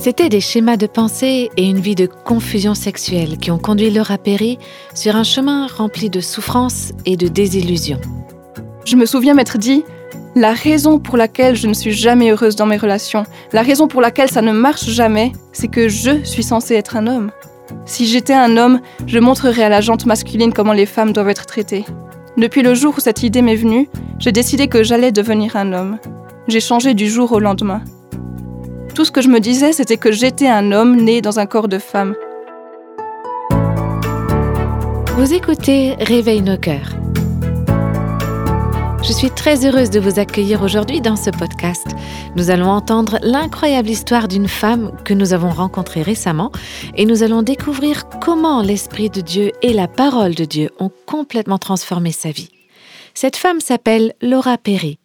C'était des schémas de pensée et une vie de confusion sexuelle qui ont conduit Laura Perry sur un chemin rempli de souffrance et de désillusion. Je me souviens m'être dit, la raison pour laquelle je ne suis jamais heureuse dans mes relations, la raison pour laquelle ça ne marche jamais, c'est que je suis censée être un homme. Si j'étais un homme, je montrerais à la jante masculine comment les femmes doivent être traitées. Depuis le jour où cette idée m'est venue, j'ai décidé que j'allais devenir un homme. J'ai changé du jour au lendemain. Tout ce que je me disais, c'était que j'étais un homme né dans un corps de femme. Vous écoutez Réveille nos cœurs. Je suis très heureuse de vous accueillir aujourd'hui dans ce podcast. Nous allons entendre l'incroyable histoire d'une femme que nous avons rencontrée récemment et nous allons découvrir comment l'Esprit de Dieu et la parole de Dieu ont complètement transformé sa vie. Cette femme s'appelle Laura Perry.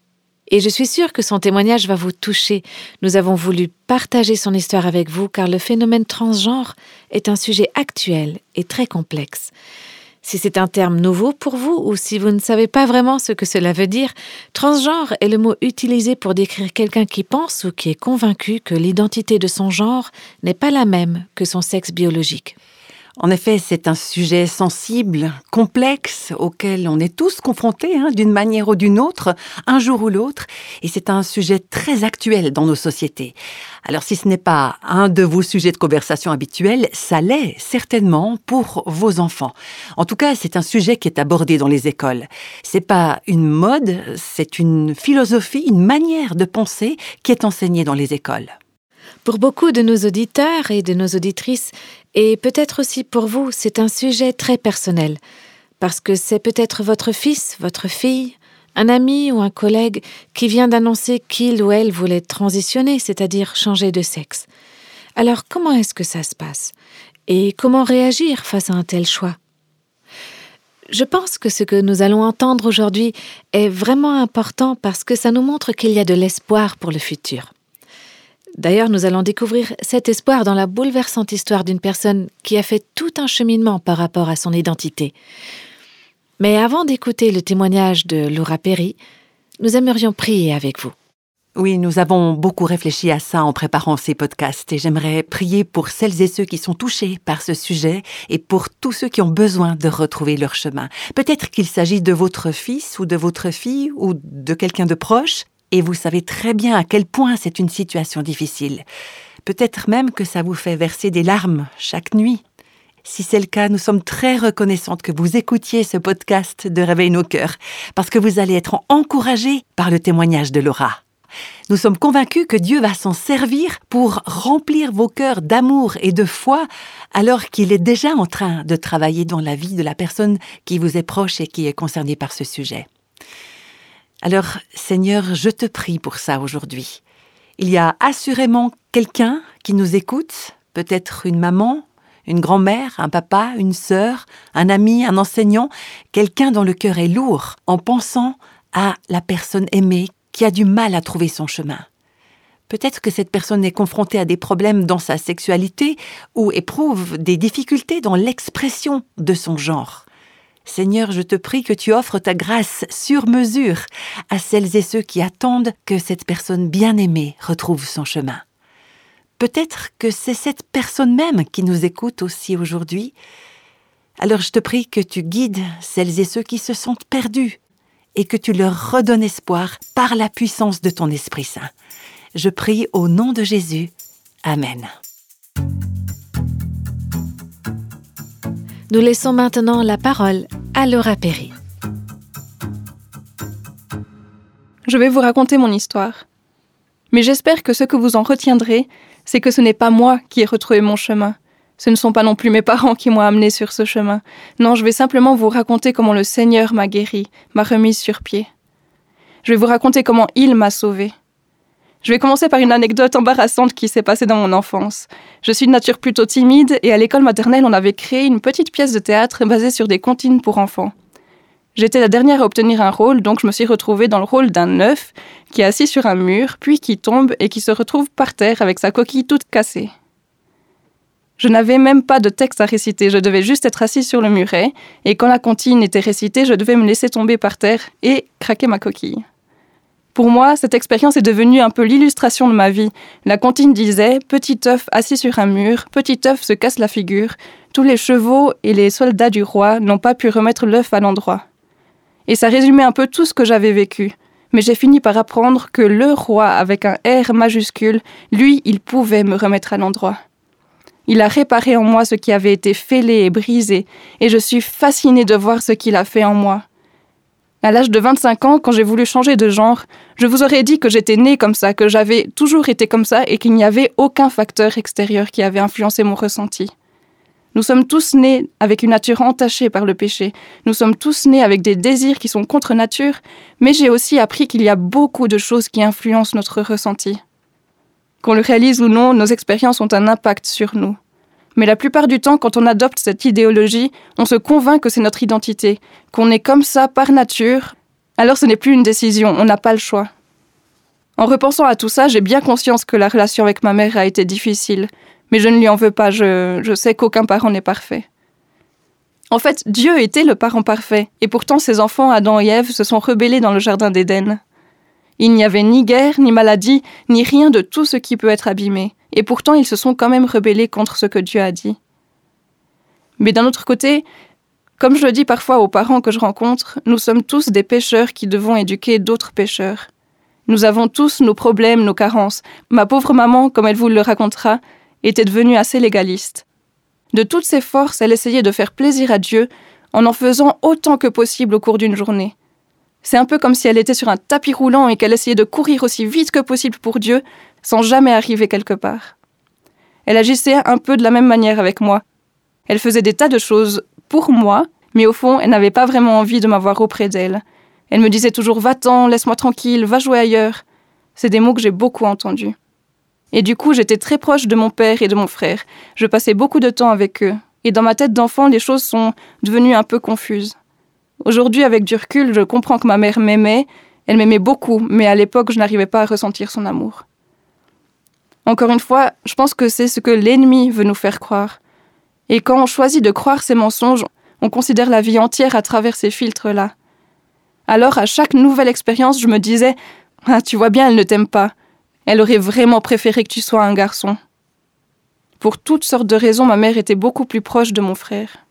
Et je suis sûre que son témoignage va vous toucher. Nous avons voulu partager son histoire avec vous car le phénomène transgenre est un sujet actuel et très complexe. Si c'est un terme nouveau pour vous ou si vous ne savez pas vraiment ce que cela veut dire, transgenre est le mot utilisé pour décrire quelqu'un qui pense ou qui est convaincu que l'identité de son genre n'est pas la même que son sexe biologique. En effet, c'est un sujet sensible, complexe, auquel on est tous confrontés hein, d'une manière ou d'une autre, un jour ou l'autre, et c'est un sujet très actuel dans nos sociétés. Alors si ce n'est pas un de vos sujets de conversation habituels, ça l'est certainement pour vos enfants. En tout cas, c'est un sujet qui est abordé dans les écoles. C'est pas une mode, c'est une philosophie, une manière de penser qui est enseignée dans les écoles. Pour beaucoup de nos auditeurs et de nos auditrices, et peut-être aussi pour vous, c'est un sujet très personnel, parce que c'est peut-être votre fils, votre fille, un ami ou un collègue qui vient d'annoncer qu'il ou elle voulait transitionner, c'est-à-dire changer de sexe. Alors comment est-ce que ça se passe? Et comment réagir face à un tel choix? Je pense que ce que nous allons entendre aujourd'hui est vraiment important parce que ça nous montre qu'il y a de l'espoir pour le futur. D'ailleurs, nous allons découvrir cet espoir dans la bouleversante histoire d'une personne qui a fait tout un cheminement par rapport à son identité. Mais avant d'écouter le témoignage de Laura Perry, nous aimerions prier avec vous. Oui, nous avons beaucoup réfléchi à ça en préparant ces podcasts et j'aimerais prier pour celles et ceux qui sont touchés par ce sujet et pour tous ceux qui ont besoin de retrouver leur chemin. Peut-être qu'il s'agit de votre fils ou de votre fille ou de quelqu'un de proche et vous savez très bien à quel point c'est une situation difficile. Peut-être même que ça vous fait verser des larmes chaque nuit. Si c'est le cas, nous sommes très reconnaissantes que vous écoutiez ce podcast de Réveil nos cœurs, parce que vous allez être encouragés par le témoignage de Laura. Nous sommes convaincus que Dieu va s'en servir pour remplir vos cœurs d'amour et de foi, alors qu'il est déjà en train de travailler dans la vie de la personne qui vous est proche et qui est concernée par ce sujet. Alors, Seigneur, je te prie pour ça aujourd'hui. Il y a assurément quelqu'un qui nous écoute, peut-être une maman, une grand-mère, un papa, une sœur, un ami, un enseignant, quelqu'un dont le cœur est lourd en pensant à la personne aimée qui a du mal à trouver son chemin. Peut-être que cette personne est confrontée à des problèmes dans sa sexualité ou éprouve des difficultés dans l'expression de son genre. Seigneur, je te prie que tu offres ta grâce sur mesure à celles et ceux qui attendent que cette personne bien-aimée retrouve son chemin. Peut-être que c'est cette personne même qui nous écoute aussi aujourd'hui. Alors je te prie que tu guides celles et ceux qui se sentent perdus et que tu leur redonnes espoir par la puissance de ton Esprit Saint. Je prie au nom de Jésus. Amen. Nous laissons maintenant la parole à Laura Perry. Je vais vous raconter mon histoire. Mais j'espère que ce que vous en retiendrez, c'est que ce n'est pas moi qui ai retrouvé mon chemin. Ce ne sont pas non plus mes parents qui m'ont amené sur ce chemin. Non, je vais simplement vous raconter comment le Seigneur m'a guéri, m'a remise sur pied. Je vais vous raconter comment il m'a sauvé. Je vais commencer par une anecdote embarrassante qui s'est passée dans mon enfance. Je suis de nature plutôt timide et à l'école maternelle, on avait créé une petite pièce de théâtre basée sur des comptines pour enfants. J'étais la dernière à obtenir un rôle, donc je me suis retrouvée dans le rôle d'un œuf qui est assis sur un mur, puis qui tombe et qui se retrouve par terre avec sa coquille toute cassée. Je n'avais même pas de texte à réciter, je devais juste être assis sur le muret, et quand la comptine était récitée, je devais me laisser tomber par terre et craquer ma coquille. Pour moi, cette expérience est devenue un peu l'illustration de ma vie. La comptine disait Petit œuf assis sur un mur, petit œuf se casse la figure. Tous les chevaux et les soldats du roi n'ont pas pu remettre l'œuf à l'endroit. Et ça résumait un peu tout ce que j'avais vécu. Mais j'ai fini par apprendre que le roi, avec un R majuscule, lui, il pouvait me remettre à l'endroit. Il a réparé en moi ce qui avait été fêlé et brisé, et je suis fascinée de voir ce qu'il a fait en moi. À l'âge de 25 ans, quand j'ai voulu changer de genre, je vous aurais dit que j'étais née comme ça, que j'avais toujours été comme ça et qu'il n'y avait aucun facteur extérieur qui avait influencé mon ressenti. Nous sommes tous nés avec une nature entachée par le péché. Nous sommes tous nés avec des désirs qui sont contre nature, mais j'ai aussi appris qu'il y a beaucoup de choses qui influencent notre ressenti. Qu'on le réalise ou non, nos expériences ont un impact sur nous. Mais la plupart du temps, quand on adopte cette idéologie, on se convainc que c'est notre identité, qu'on est comme ça par nature. Alors ce n'est plus une décision, on n'a pas le choix. En repensant à tout ça, j'ai bien conscience que la relation avec ma mère a été difficile, mais je ne lui en veux pas, je, sais qu'aucun parent n'est parfait. En fait, Dieu était le parent parfait, et pourtant ses enfants, Adam et Ève, se sont rebellés dans le Jardin d'Éden. Il n'y avait ni guerre, ni maladie, ni rien de tout ce qui peut être abîmé, et pourtant ils se sont quand même rebellés contre ce que Dieu a dit. Mais d'un autre côté, comme je le dis parfois aux parents que je rencontre, nous sommes tous des pécheurs qui devons éduquer d'autres pécheurs. Nous avons tous nos problèmes, nos carences. Ma pauvre maman, comme elle vous le racontera, était devenue assez légaliste. De toutes ses forces, elle essayait de faire plaisir à Dieu en en faisant autant que possible au cours d'une journée. C'est un peu comme si elle était sur un tapis roulant et qu'elle essayait de courir aussi vite que possible pour Dieu, sans jamais arriver quelque part. Elle agissait un peu de la même manière avec moi. Elle faisait des tas de choses pour moi, mais au fond, elle n'avait pas vraiment envie de m'avoir auprès d'elle. Elle me disait toujours Va-t'en, laisse-moi tranquille, va jouer ailleurs. C'est des mots que j'ai beaucoup entendus. Et du coup, j'étais très proche de mon père et de mon frère. Je passais beaucoup de temps avec eux. Et dans ma tête d'enfant, les choses sont devenues un peu confuses. Aujourd'hui, avec du recul, je comprends que ma mère m'aimait, elle m'aimait beaucoup, mais à l'époque, je n'arrivais pas à ressentir son amour. Encore une fois, je pense que c'est ce que l'ennemi veut nous faire croire. Et quand on choisit de croire ces mensonges, on considère la vie entière à travers ces filtres-là. Alors, à chaque nouvelle expérience, je me disais Ah, tu vois bien, elle ne t'aime pas. Elle aurait vraiment préféré que tu sois un garçon. Pour toutes sortes de raisons, ma mère était beaucoup plus proche de mon frère.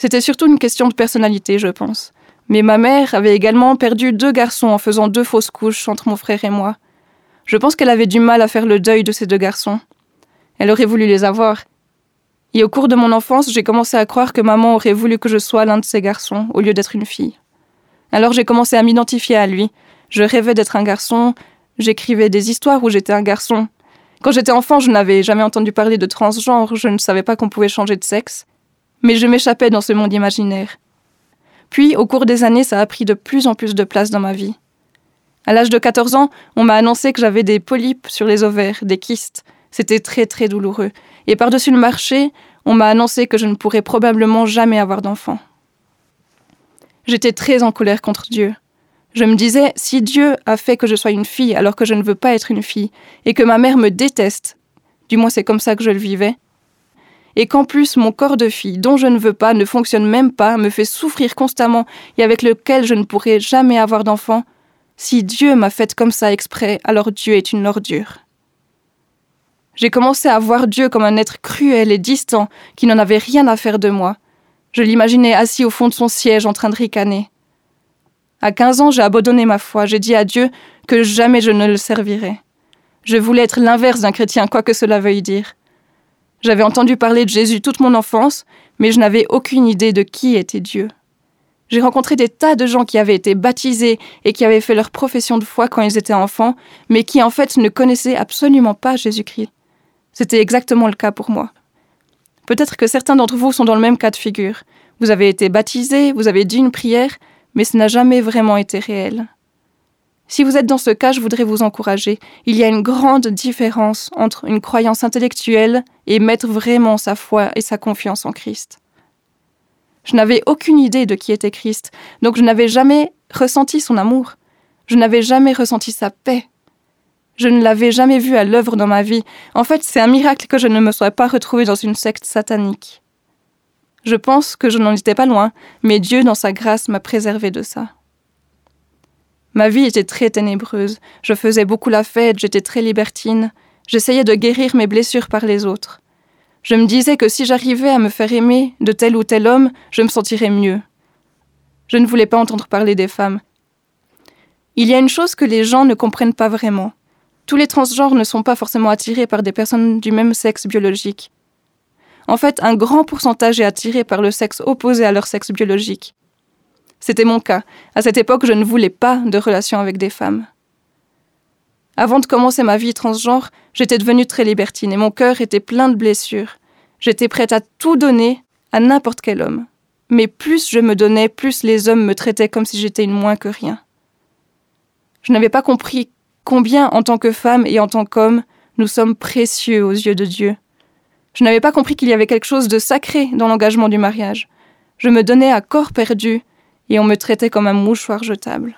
C'était surtout une question de personnalité, je pense. Mais ma mère avait également perdu deux garçons en faisant deux fausses couches entre mon frère et moi. Je pense qu'elle avait du mal à faire le deuil de ces deux garçons. Elle aurait voulu les avoir. Et au cours de mon enfance, j'ai commencé à croire que maman aurait voulu que je sois l'un de ces garçons, au lieu d'être une fille. Alors j'ai commencé à m'identifier à lui. Je rêvais d'être un garçon, j'écrivais des histoires où j'étais un garçon. Quand j'étais enfant, je n'avais jamais entendu parler de transgenre, je ne savais pas qu'on pouvait changer de sexe mais je m'échappais dans ce monde imaginaire. Puis, au cours des années, ça a pris de plus en plus de place dans ma vie. À l'âge de 14 ans, on m'a annoncé que j'avais des polypes sur les ovaires, des kystes. C'était très très douloureux. Et par-dessus le marché, on m'a annoncé que je ne pourrais probablement jamais avoir d'enfant. J'étais très en colère contre Dieu. Je me disais, si Dieu a fait que je sois une fille alors que je ne veux pas être une fille, et que ma mère me déteste, du moins c'est comme ça que je le vivais, et qu'en plus mon corps de fille, dont je ne veux pas, ne fonctionne même pas, me fait souffrir constamment et avec lequel je ne pourrai jamais avoir d'enfant, si Dieu m'a faite comme ça exprès, alors Dieu est une ordure. J'ai commencé à voir Dieu comme un être cruel et distant qui n'en avait rien à faire de moi. Je l'imaginais assis au fond de son siège en train de ricaner. À 15 ans, j'ai abandonné ma foi. J'ai dit à Dieu que jamais je ne le servirais. Je voulais être l'inverse d'un chrétien, quoi que cela veuille dire. J'avais entendu parler de Jésus toute mon enfance, mais je n'avais aucune idée de qui était Dieu. J'ai rencontré des tas de gens qui avaient été baptisés et qui avaient fait leur profession de foi quand ils étaient enfants, mais qui en fait ne connaissaient absolument pas Jésus-Christ. C'était exactement le cas pour moi. Peut-être que certains d'entre vous sont dans le même cas de figure. Vous avez été baptisés, vous avez dit une prière, mais ce n'a jamais vraiment été réel. Si vous êtes dans ce cas, je voudrais vous encourager. Il y a une grande différence entre une croyance intellectuelle et mettre vraiment sa foi et sa confiance en Christ. Je n'avais aucune idée de qui était Christ, donc je n'avais jamais ressenti son amour. Je n'avais jamais ressenti sa paix. Je ne l'avais jamais vu à l'œuvre dans ma vie. En fait, c'est un miracle que je ne me sois pas retrouvée dans une secte satanique. Je pense que je n'en étais pas loin, mais Dieu, dans sa grâce, m'a préservé de ça. Ma vie était très ténébreuse. Je faisais beaucoup la fête, j'étais très libertine. J'essayais de guérir mes blessures par les autres. Je me disais que si j'arrivais à me faire aimer de tel ou tel homme, je me sentirais mieux. Je ne voulais pas entendre parler des femmes. Il y a une chose que les gens ne comprennent pas vraiment. Tous les transgenres ne sont pas forcément attirés par des personnes du même sexe biologique. En fait, un grand pourcentage est attiré par le sexe opposé à leur sexe biologique. C'était mon cas. À cette époque, je ne voulais pas de relation avec des femmes. Avant de commencer ma vie transgenre, j'étais devenue très libertine et mon cœur était plein de blessures. J'étais prête à tout donner à n'importe quel homme. Mais plus je me donnais, plus les hommes me traitaient comme si j'étais une moins que rien. Je n'avais pas compris combien, en tant que femme et en tant qu'homme, nous sommes précieux aux yeux de Dieu. Je n'avais pas compris qu'il y avait quelque chose de sacré dans l'engagement du mariage. Je me donnais à corps perdu et on me traitait comme un mouchoir jetable.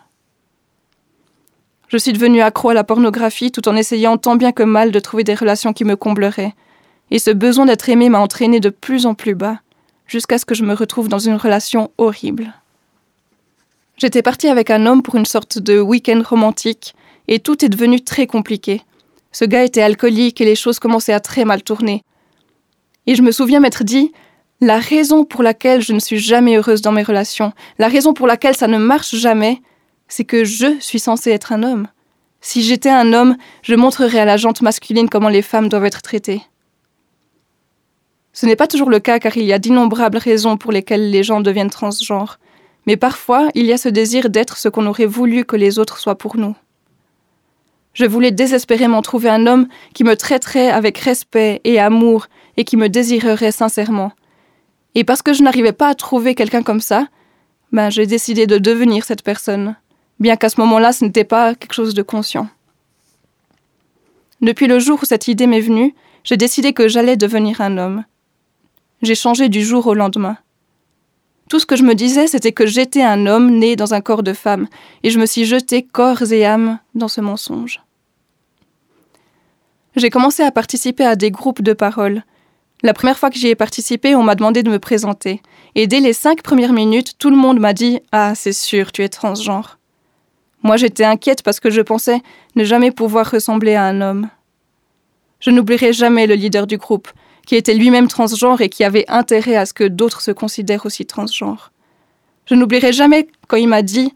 Je suis devenue accro à la pornographie tout en essayant tant bien que mal de trouver des relations qui me combleraient. Et ce besoin d'être aimé m'a entraîné de plus en plus bas, jusqu'à ce que je me retrouve dans une relation horrible. J'étais partie avec un homme pour une sorte de week-end romantique, et tout est devenu très compliqué. Ce gars était alcoolique et les choses commençaient à très mal tourner. Et je me souviens m'être dit, la raison pour laquelle je ne suis jamais heureuse dans mes relations, la raison pour laquelle ça ne marche jamais, c'est que je suis censée être un homme. Si j'étais un homme, je montrerais à la jante masculine comment les femmes doivent être traitées. Ce n'est pas toujours le cas car il y a d'innombrables raisons pour lesquelles les gens deviennent transgenres, mais parfois il y a ce désir d'être ce qu'on aurait voulu que les autres soient pour nous. Je voulais désespérément trouver un homme qui me traiterait avec respect et amour et qui me désirerait sincèrement. Et parce que je n'arrivais pas à trouver quelqu'un comme ça, ben j'ai décidé de devenir cette personne, bien qu'à ce moment-là ce n'était pas quelque chose de conscient. Depuis le jour où cette idée m'est venue, j'ai décidé que j'allais devenir un homme. J'ai changé du jour au lendemain. Tout ce que je me disais, c'était que j'étais un homme né dans un corps de femme, et je me suis jeté corps et âme dans ce mensonge. J'ai commencé à participer à des groupes de parole, la première fois que j'y ai participé, on m'a demandé de me présenter. Et dès les cinq premières minutes, tout le monde m'a dit Ah, c'est sûr, tu es transgenre. Moi, j'étais inquiète parce que je pensais ne jamais pouvoir ressembler à un homme. Je n'oublierai jamais le leader du groupe, qui était lui-même transgenre et qui avait intérêt à ce que d'autres se considèrent aussi transgenres. Je n'oublierai jamais quand il m'a dit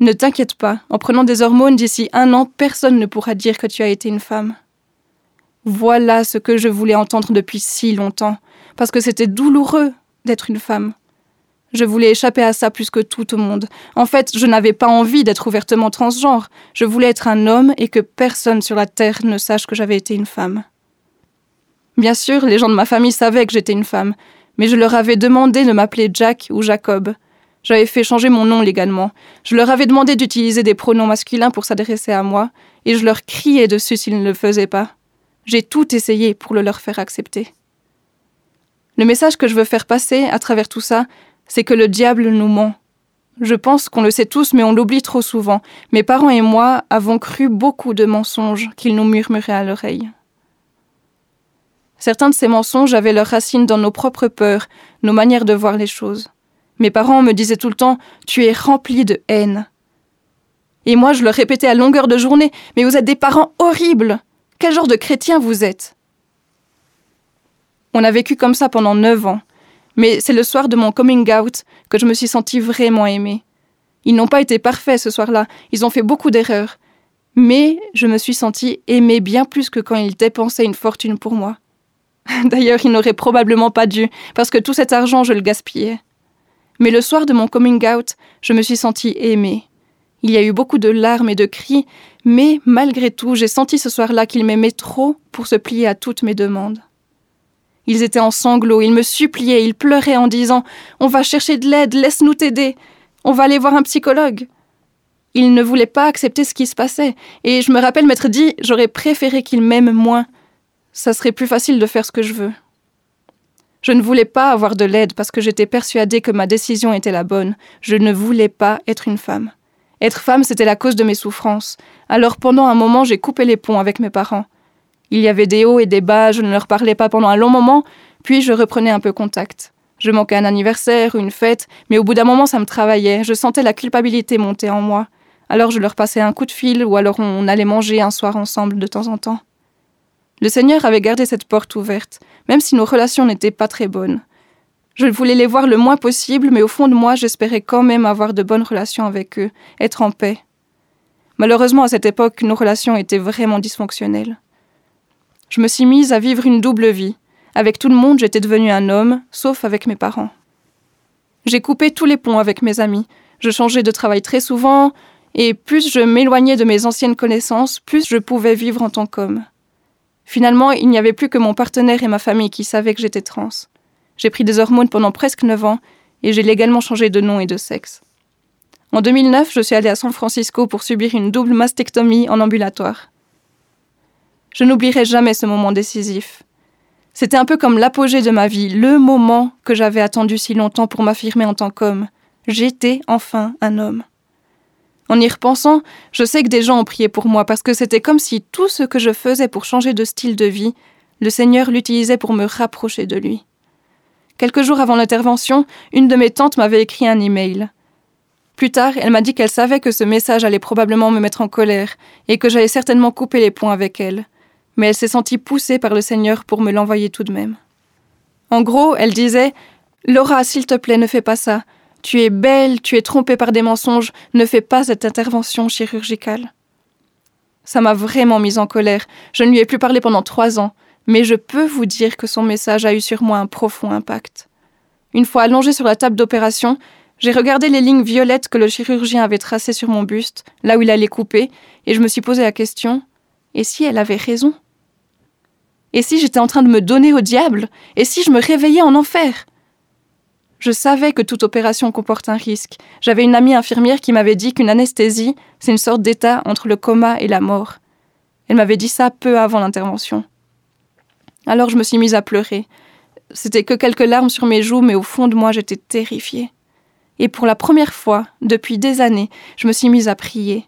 Ne t'inquiète pas, en prenant des hormones d'ici un an, personne ne pourra dire que tu as été une femme. Voilà ce que je voulais entendre depuis si longtemps, parce que c'était douloureux d'être une femme. Je voulais échapper à ça plus que tout au monde. En fait, je n'avais pas envie d'être ouvertement transgenre. Je voulais être un homme et que personne sur la Terre ne sache que j'avais été une femme. Bien sûr, les gens de ma famille savaient que j'étais une femme, mais je leur avais demandé de m'appeler Jack ou Jacob. J'avais fait changer mon nom légalement. Je leur avais demandé d'utiliser des pronoms masculins pour s'adresser à moi, et je leur criais dessus s'ils ne le faisaient pas. J'ai tout essayé pour le leur faire accepter. Le message que je veux faire passer à travers tout ça, c'est que le diable nous ment. Je pense qu'on le sait tous, mais on l'oublie trop souvent. Mes parents et moi avons cru beaucoup de mensonges qu'ils nous murmuraient à l'oreille. Certains de ces mensonges avaient leurs racines dans nos propres peurs, nos manières de voir les choses. Mes parents me disaient tout le temps Tu es rempli de haine. Et moi, je leur répétais à longueur de journée Mais vous êtes des parents horribles quel genre de chrétien vous êtes? On a vécu comme ça pendant neuf ans, mais c'est le soir de mon coming out que je me suis sentie vraiment aimée. Ils n'ont pas été parfaits ce soir-là, ils ont fait beaucoup d'erreurs, mais je me suis sentie aimée bien plus que quand ils dépensaient une fortune pour moi. D'ailleurs, ils n'auraient probablement pas dû, parce que tout cet argent, je le gaspillais. Mais le soir de mon coming out, je me suis sentie aimée. Il y a eu beaucoup de larmes et de cris, mais malgré tout, j'ai senti ce soir-là qu'ils m'aimaient trop pour se plier à toutes mes demandes. Ils étaient en sanglots, ils me suppliaient, ils pleuraient en disant On va chercher de l'aide, laisse-nous t'aider, on va aller voir un psychologue. Ils ne voulaient pas accepter ce qui se passait, et je me rappelle m'être dit J'aurais préféré qu'ils m'aiment moins. Ça serait plus facile de faire ce que je veux. Je ne voulais pas avoir de l'aide parce que j'étais persuadée que ma décision était la bonne. Je ne voulais pas être une femme. Être femme, c'était la cause de mes souffrances. Alors pendant un moment, j'ai coupé les ponts avec mes parents. Il y avait des hauts et des bas, je ne leur parlais pas pendant un long moment, puis je reprenais un peu contact. Je manquais un anniversaire, une fête, mais au bout d'un moment, ça me travaillait, je sentais la culpabilité monter en moi. Alors je leur passais un coup de fil ou alors on allait manger un soir ensemble de temps en temps. Le Seigneur avait gardé cette porte ouverte, même si nos relations n'étaient pas très bonnes. Je voulais les voir le moins possible, mais au fond de moi, j'espérais quand même avoir de bonnes relations avec eux, être en paix. Malheureusement, à cette époque, nos relations étaient vraiment dysfonctionnelles. Je me suis mise à vivre une double vie. Avec tout le monde, j'étais devenue un homme, sauf avec mes parents. J'ai coupé tous les ponts avec mes amis. Je changeais de travail très souvent, et plus je m'éloignais de mes anciennes connaissances, plus je pouvais vivre en tant qu'homme. Finalement, il n'y avait plus que mon partenaire et ma famille qui savaient que j'étais trans. J'ai pris des hormones pendant presque 9 ans, et j'ai légalement changé de nom et de sexe. En 2009, je suis allée à San Francisco pour subir une double mastectomie en ambulatoire. Je n'oublierai jamais ce moment décisif. C'était un peu comme l'apogée de ma vie, le moment que j'avais attendu si longtemps pour m'affirmer en tant qu'homme. J'étais enfin un homme. En y repensant, je sais que des gens ont prié pour moi parce que c'était comme si tout ce que je faisais pour changer de style de vie, le Seigneur l'utilisait pour me rapprocher de lui. Quelques jours avant l'intervention, une de mes tantes m'avait écrit un email. Plus tard, elle m'a dit qu'elle savait que ce message allait probablement me mettre en colère et que j'allais certainement couper les ponts avec elle mais elle s'est sentie poussée par le Seigneur pour me l'envoyer tout de même. En gros, elle disait Laura, s'il te plaît, ne fais pas ça. Tu es belle, tu es trompée par des mensonges, ne fais pas cette intervention chirurgicale. Ça m'a vraiment mise en colère. Je ne lui ai plus parlé pendant trois ans, mais je peux vous dire que son message a eu sur moi un profond impact. Une fois allongée sur la table d'opération, j'ai regardé les lignes violettes que le chirurgien avait tracées sur mon buste, là où il allait couper, et je me suis posé la question et si elle avait raison? Et si j'étais en train de me donner au diable? Et si je me réveillais en enfer? Je savais que toute opération comporte un risque. J'avais une amie infirmière qui m'avait dit qu'une anesthésie, c'est une sorte d'état entre le coma et la mort. Elle m'avait dit ça peu avant l'intervention. Alors je me suis mise à pleurer. C'était que quelques larmes sur mes joues, mais au fond de moi j'étais terrifiée. Et pour la première fois, depuis des années, je me suis mise à prier.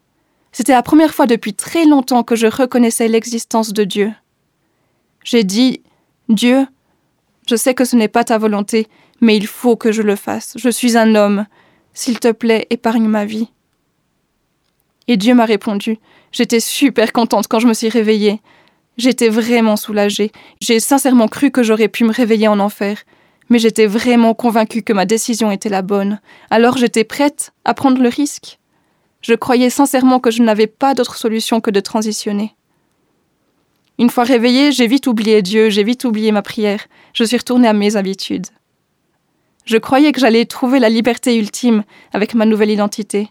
C'était la première fois depuis très longtemps que je reconnaissais l'existence de Dieu. J'ai dit Dieu, je sais que ce n'est pas ta volonté, mais il faut que je le fasse. Je suis un homme. S'il te plaît, épargne ma vie. Et Dieu m'a répondu. J'étais super contente quand je me suis réveillée. J'étais vraiment soulagée. J'ai sincèrement cru que j'aurais pu me réveiller en enfer. Mais j'étais vraiment convaincue que ma décision était la bonne. Alors j'étais prête à prendre le risque. Je croyais sincèrement que je n'avais pas d'autre solution que de transitionner. Une fois réveillée, j'ai vite oublié Dieu, j'ai vite oublié ma prière, je suis retournée à mes habitudes. Je croyais que j'allais trouver la liberté ultime avec ma nouvelle identité.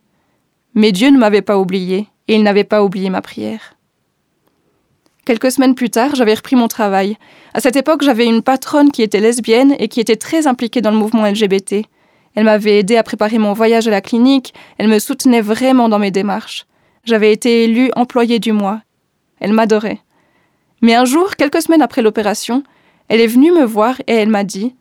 Mais Dieu ne m'avait pas oublié, et il n'avait pas oublié ma prière. Quelques semaines plus tard, j'avais repris mon travail. À cette époque, j'avais une patronne qui était lesbienne et qui était très impliquée dans le mouvement LGBT. Elle m'avait aidé à préparer mon voyage à la clinique, elle me soutenait vraiment dans mes démarches. J'avais été élue employée du mois. Elle m'adorait. Mais un jour, quelques semaines après l'opération, elle est venue me voir et elle m'a dit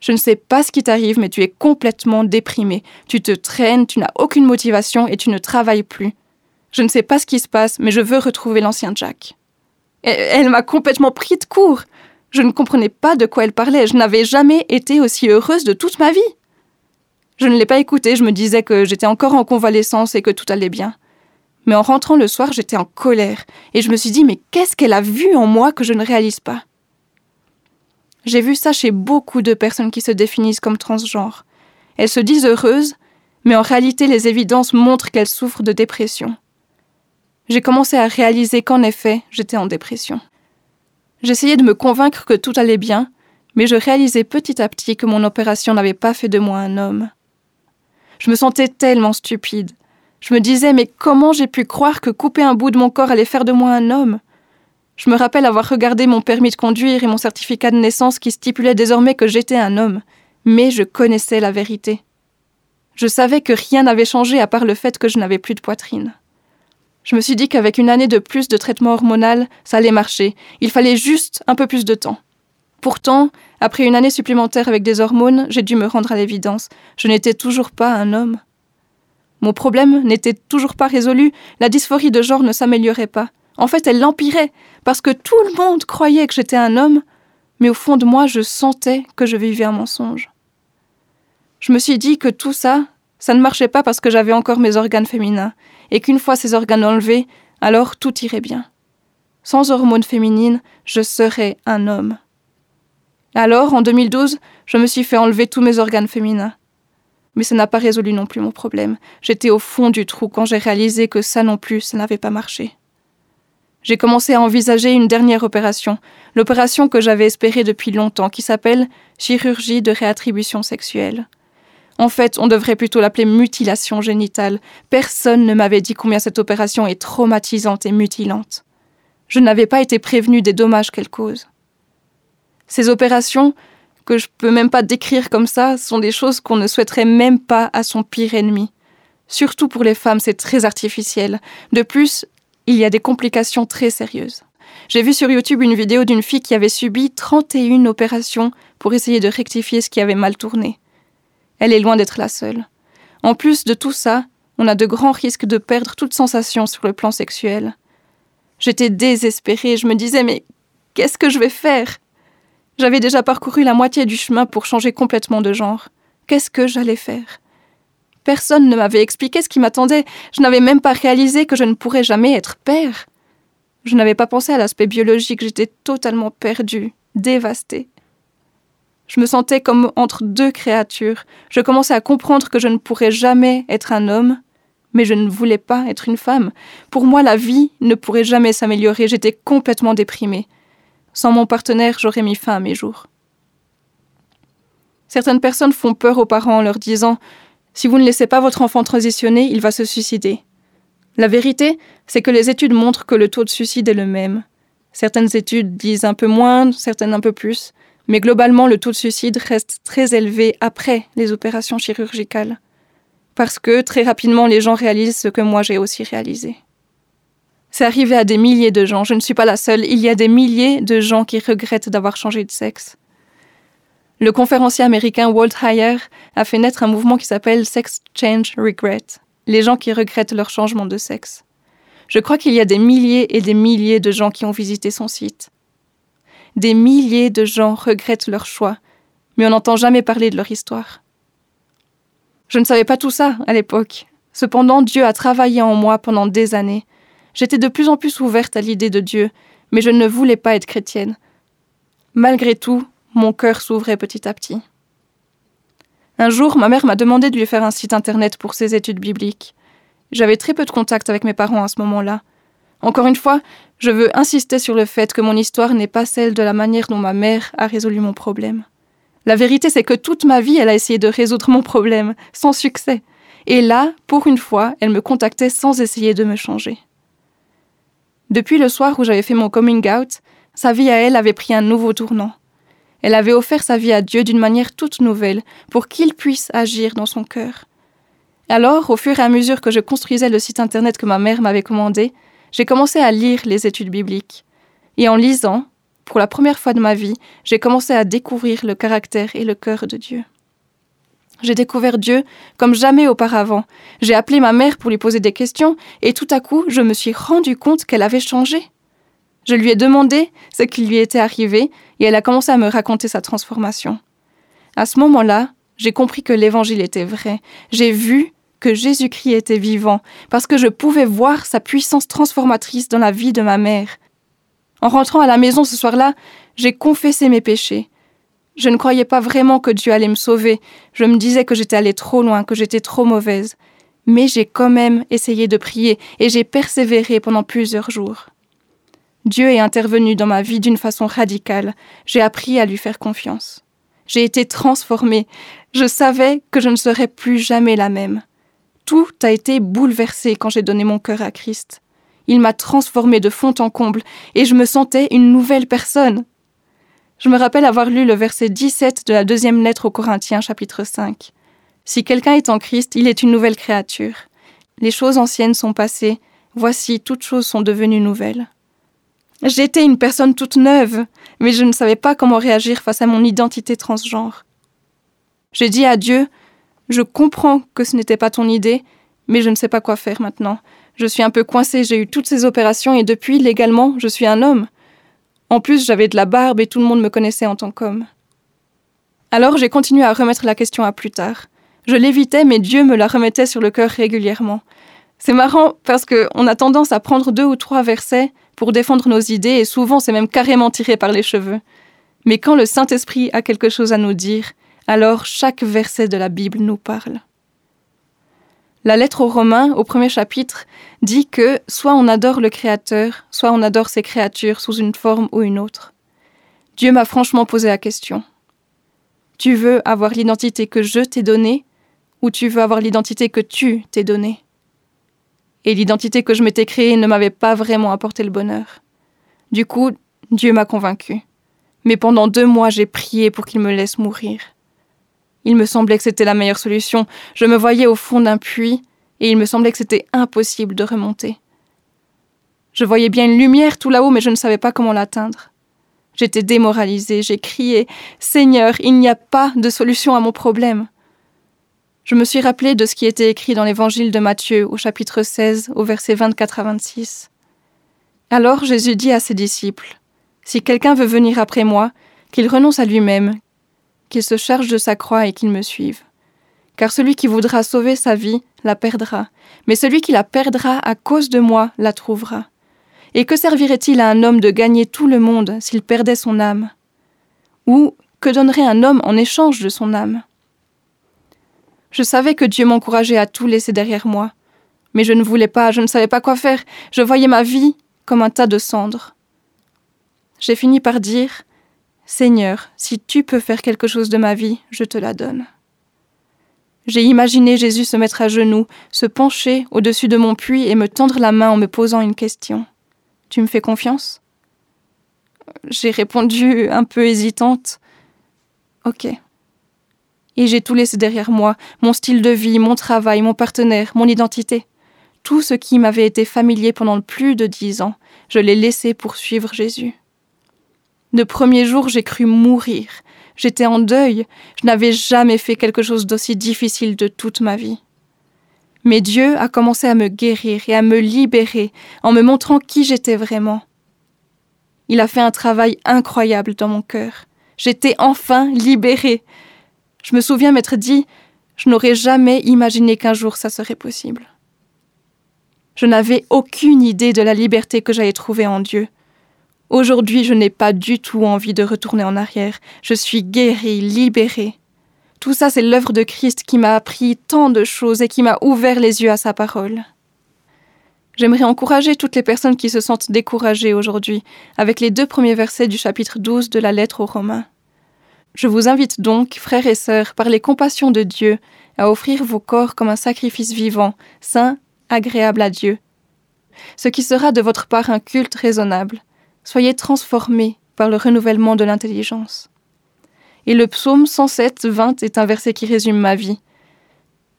Je ne sais pas ce qui t'arrive, mais tu es complètement déprimée. Tu te traînes, tu n'as aucune motivation et tu ne travailles plus. Je ne sais pas ce qui se passe, mais je veux retrouver l'ancien Jack. Elle m'a complètement pris de court. Je ne comprenais pas de quoi elle parlait. Je n'avais jamais été aussi heureuse de toute ma vie. Je ne l'ai pas écouté, je me disais que j'étais encore en convalescence et que tout allait bien. Mais en rentrant le soir, j'étais en colère, et je me suis dit, mais qu'est-ce qu'elle a vu en moi que je ne réalise pas? J'ai vu ça chez beaucoup de personnes qui se définissent comme transgenres. Elles se disent heureuses, mais en réalité les évidences montrent qu'elles souffrent de dépression. J'ai commencé à réaliser qu'en effet, j'étais en dépression. J'essayais de me convaincre que tout allait bien, mais je réalisais petit à petit que mon opération n'avait pas fait de moi un homme. Je me sentais tellement stupide. Je me disais, mais comment j'ai pu croire que couper un bout de mon corps allait faire de moi un homme? Je me rappelle avoir regardé mon permis de conduire et mon certificat de naissance qui stipulait désormais que j'étais un homme, mais je connaissais la vérité. Je savais que rien n'avait changé à part le fait que je n'avais plus de poitrine. Je me suis dit qu'avec une année de plus de traitement hormonal, ça allait marcher. Il fallait juste un peu plus de temps. Pourtant, après une année supplémentaire avec des hormones, j'ai dû me rendre à l'évidence. Je n'étais toujours pas un homme. Mon problème n'était toujours pas résolu, la dysphorie de genre ne s'améliorait pas. En fait, elle l'empirait, parce que tout le monde croyait que j'étais un homme, mais au fond de moi, je sentais que je vivais un mensonge. Je me suis dit que tout ça, ça ne marchait pas parce que j'avais encore mes organes féminins, et qu'une fois ces organes enlevés, alors tout irait bien. Sans hormones féminines, je serais un homme. Alors, en 2012, je me suis fait enlever tous mes organes féminins. Mais ça n'a pas résolu non plus mon problème. J'étais au fond du trou quand j'ai réalisé que ça non plus, ça n'avait pas marché. J'ai commencé à envisager une dernière opération, l'opération que j'avais espérée depuis longtemps, qui s'appelle chirurgie de réattribution sexuelle. En fait, on devrait plutôt l'appeler mutilation génitale. Personne ne m'avait dit combien cette opération est traumatisante et mutilante. Je n'avais pas été prévenue des dommages qu'elle cause. Ces opérations, que je peux même pas décrire comme ça, sont des choses qu'on ne souhaiterait même pas à son pire ennemi. Surtout pour les femmes, c'est très artificiel. De plus, il y a des complications très sérieuses. J'ai vu sur YouTube une vidéo d'une fille qui avait subi 31 opérations pour essayer de rectifier ce qui avait mal tourné. Elle est loin d'être la seule. En plus de tout ça, on a de grands risques de perdre toute sensation sur le plan sexuel. J'étais désespérée, je me disais mais qu'est-ce que je vais faire? J'avais déjà parcouru la moitié du chemin pour changer complètement de genre. Qu'est-ce que j'allais faire? Personne ne m'avait expliqué ce qui m'attendait, je n'avais même pas réalisé que je ne pourrais jamais être père. Je n'avais pas pensé à l'aspect biologique, j'étais totalement perdue, dévastée. Je me sentais comme entre deux créatures. Je commençais à comprendre que je ne pourrais jamais être un homme, mais je ne voulais pas être une femme. Pour moi, la vie ne pourrait jamais s'améliorer. J'étais complètement déprimée. Sans mon partenaire, j'aurais mis fin à mes jours. Certaines personnes font peur aux parents en leur disant Si vous ne laissez pas votre enfant transitionner, il va se suicider. La vérité, c'est que les études montrent que le taux de suicide est le même. Certaines études disent un peu moins, certaines un peu plus mais globalement le taux de suicide reste très élevé après les opérations chirurgicales, parce que très rapidement les gens réalisent ce que moi j'ai aussi réalisé. C'est arrivé à des milliers de gens, je ne suis pas la seule, il y a des milliers de gens qui regrettent d'avoir changé de sexe. Le conférencier américain Walt Heyer a fait naître un mouvement qui s'appelle Sex Change Regret, les gens qui regrettent leur changement de sexe. Je crois qu'il y a des milliers et des milliers de gens qui ont visité son site. Des milliers de gens regrettent leur choix, mais on n'entend jamais parler de leur histoire. Je ne savais pas tout ça à l'époque. Cependant, Dieu a travaillé en moi pendant des années. J'étais de plus en plus ouverte à l'idée de Dieu, mais je ne voulais pas être chrétienne. Malgré tout, mon cœur s'ouvrait petit à petit. Un jour, ma mère m'a demandé de lui faire un site internet pour ses études bibliques. J'avais très peu de contact avec mes parents à ce moment-là. Encore une fois, je veux insister sur le fait que mon histoire n'est pas celle de la manière dont ma mère a résolu mon problème. La vérité, c'est que toute ma vie, elle a essayé de résoudre mon problème, sans succès. Et là, pour une fois, elle me contactait sans essayer de me changer. Depuis le soir où j'avais fait mon coming out, sa vie à elle avait pris un nouveau tournant. Elle avait offert sa vie à Dieu d'une manière toute nouvelle, pour qu'il puisse agir dans son cœur. Alors, au fur et à mesure que je construisais le site internet que ma mère m'avait commandé, j'ai commencé à lire les études bibliques. Et en lisant, pour la première fois de ma vie, j'ai commencé à découvrir le caractère et le cœur de Dieu. J'ai découvert Dieu comme jamais auparavant. J'ai appelé ma mère pour lui poser des questions et tout à coup, je me suis rendu compte qu'elle avait changé. Je lui ai demandé ce qui lui était arrivé et elle a commencé à me raconter sa transformation. À ce moment-là, j'ai compris que l'évangile était vrai. J'ai vu Jésus-Christ était vivant, parce que je pouvais voir sa puissance transformatrice dans la vie de ma mère. En rentrant à la maison ce soir-là, j'ai confessé mes péchés. Je ne croyais pas vraiment que Dieu allait me sauver, je me disais que j'étais allée trop loin, que j'étais trop mauvaise. Mais j'ai quand même essayé de prier et j'ai persévéré pendant plusieurs jours. Dieu est intervenu dans ma vie d'une façon radicale, j'ai appris à lui faire confiance. J'ai été transformée, je savais que je ne serais plus jamais la même. Tout a été bouleversé quand j'ai donné mon cœur à Christ. Il m'a transformé de fond en comble et je me sentais une nouvelle personne. Je me rappelle avoir lu le verset 17 de la deuxième lettre aux Corinthiens chapitre 5. Si quelqu'un est en Christ, il est une nouvelle créature. Les choses anciennes sont passées, voici toutes choses sont devenues nouvelles. J'étais une personne toute neuve, mais je ne savais pas comment réagir face à mon identité transgenre. J'ai dit à Dieu je comprends que ce n'était pas ton idée, mais je ne sais pas quoi faire maintenant. Je suis un peu coincée, j'ai eu toutes ces opérations et depuis, légalement, je suis un homme. En plus, j'avais de la barbe et tout le monde me connaissait en tant qu'homme. Alors j'ai continué à remettre la question à plus tard. Je l'évitais, mais Dieu me la remettait sur le cœur régulièrement. C'est marrant parce qu'on a tendance à prendre deux ou trois versets pour défendre nos idées et souvent c'est même carrément tiré par les cheveux. Mais quand le Saint-Esprit a quelque chose à nous dire, alors chaque verset de la Bible nous parle. La lettre aux Romains, au premier chapitre, dit que soit on adore le Créateur, soit on adore ses créatures sous une forme ou une autre. Dieu m'a franchement posé la question. Tu veux avoir l'identité que je t'ai donnée ou tu veux avoir l'identité que tu t'es donnée? Et l'identité que je m'étais créée ne m'avait pas vraiment apporté le bonheur. Du coup, Dieu m'a convaincu. Mais pendant deux mois, j'ai prié pour qu'il me laisse mourir. Il me semblait que c'était la meilleure solution. Je me voyais au fond d'un puits et il me semblait que c'était impossible de remonter. Je voyais bien une lumière tout là-haut, mais je ne savais pas comment l'atteindre. J'étais démoralisée, j'ai crié Seigneur, il n'y a pas de solution à mon problème. Je me suis rappelé de ce qui était écrit dans l'évangile de Matthieu au chapitre 16 au verset 24 à 26. Alors Jésus dit à ses disciples Si quelqu'un veut venir après moi, qu'il renonce à lui-même, qu'il se charge de sa croix et qu'il me suive. Car celui qui voudra sauver sa vie la perdra, mais celui qui la perdra à cause de moi la trouvera. Et que servirait-il à un homme de gagner tout le monde s'il perdait son âme? Ou que donnerait un homme en échange de son âme? Je savais que Dieu m'encourageait à tout laisser derrière moi, mais je ne voulais pas, je ne savais pas quoi faire, je voyais ma vie comme un tas de cendres. J'ai fini par dire Seigneur, si tu peux faire quelque chose de ma vie, je te la donne. J'ai imaginé Jésus se mettre à genoux, se pencher au-dessus de mon puits et me tendre la main en me posant une question. Tu me fais confiance? J'ai répondu un peu hésitante. Ok. Et j'ai tout laissé derrière moi, mon style de vie, mon travail, mon partenaire, mon identité. Tout ce qui m'avait été familier pendant plus de dix ans, je l'ai laissé pour suivre Jésus. Le premier jour, j'ai cru mourir. J'étais en deuil. Je n'avais jamais fait quelque chose d'aussi difficile de toute ma vie. Mais Dieu a commencé à me guérir et à me libérer en me montrant qui j'étais vraiment. Il a fait un travail incroyable dans mon cœur. J'étais enfin libérée. Je me souviens m'être dit Je n'aurais jamais imaginé qu'un jour ça serait possible. Je n'avais aucune idée de la liberté que j'allais trouver en Dieu. Aujourd'hui, je n'ai pas du tout envie de retourner en arrière. Je suis guérie, libérée. Tout ça, c'est l'œuvre de Christ qui m'a appris tant de choses et qui m'a ouvert les yeux à sa parole. J'aimerais encourager toutes les personnes qui se sentent découragées aujourd'hui avec les deux premiers versets du chapitre 12 de la lettre aux Romains. Je vous invite donc, frères et sœurs, par les compassions de Dieu, à offrir vos corps comme un sacrifice vivant, saint, agréable à Dieu, ce qui sera de votre part un culte raisonnable. Soyez transformés par le renouvellement de l'intelligence. Et le psaume 107, 20 est un verset qui résume ma vie.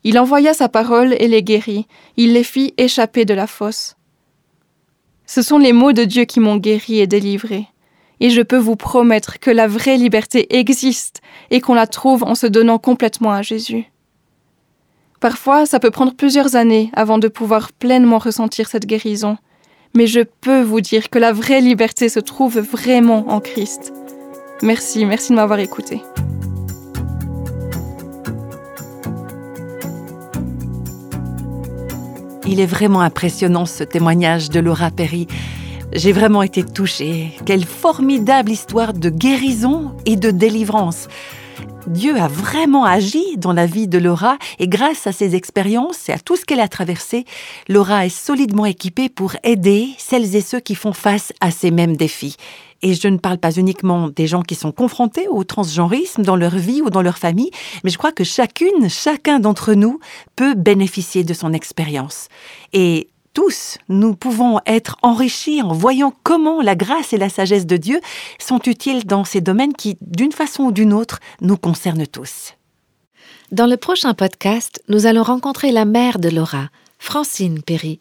Il envoya sa parole et les guérit, il les fit échapper de la fosse. Ce sont les mots de Dieu qui m'ont guéri et délivré. Et je peux vous promettre que la vraie liberté existe et qu'on la trouve en se donnant complètement à Jésus. Parfois, ça peut prendre plusieurs années avant de pouvoir pleinement ressentir cette guérison, mais je peux vous dire que la vraie liberté se trouve vraiment en Christ. Merci, merci de m'avoir écouté. Il est vraiment impressionnant ce témoignage de Laura Perry. J'ai vraiment été touchée. Quelle formidable histoire de guérison et de délivrance. Dieu a vraiment agi dans la vie de Laura et grâce à ses expériences et à tout ce qu'elle a traversé, Laura est solidement équipée pour aider celles et ceux qui font face à ces mêmes défis. Et je ne parle pas uniquement des gens qui sont confrontés au transgenrisme dans leur vie ou dans leur famille, mais je crois que chacune, chacun d'entre nous peut bénéficier de son expérience. Et tous, nous pouvons être enrichis en voyant comment la grâce et la sagesse de Dieu sont utiles dans ces domaines qui, d'une façon ou d'une autre, nous concernent tous. Dans le prochain podcast, nous allons rencontrer la mère de Laura, Francine Perry.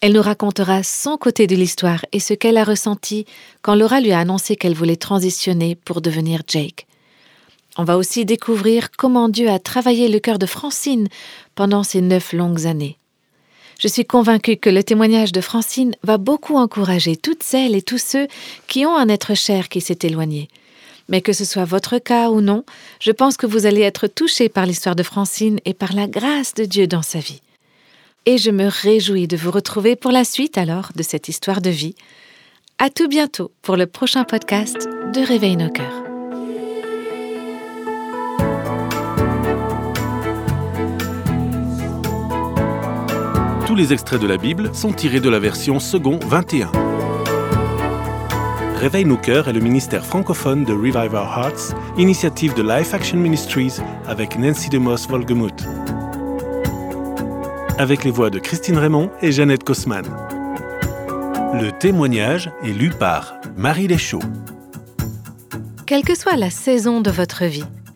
Elle nous racontera son côté de l'histoire et ce qu'elle a ressenti quand Laura lui a annoncé qu'elle voulait transitionner pour devenir Jake. On va aussi découvrir comment Dieu a travaillé le cœur de Francine pendant ces neuf longues années. Je suis convaincue que le témoignage de Francine va beaucoup encourager toutes celles et tous ceux qui ont un être cher qui s'est éloigné. Mais que ce soit votre cas ou non, je pense que vous allez être touché par l'histoire de Francine et par la grâce de Dieu dans sa vie. Et je me réjouis de vous retrouver pour la suite alors de cette histoire de vie. À tout bientôt pour le prochain podcast de Réveil nos cœurs. Tous les extraits de la Bible sont tirés de la version second 21. Réveille nos cœurs est le ministère francophone de Revive Our Hearts, initiative de Life Action Ministries avec Nancy DeMoss Volgemuth. Avec les voix de Christine Raymond et Jeannette Kosman. Le témoignage est lu par Marie Deschaux. Quelle que soit la saison de votre vie,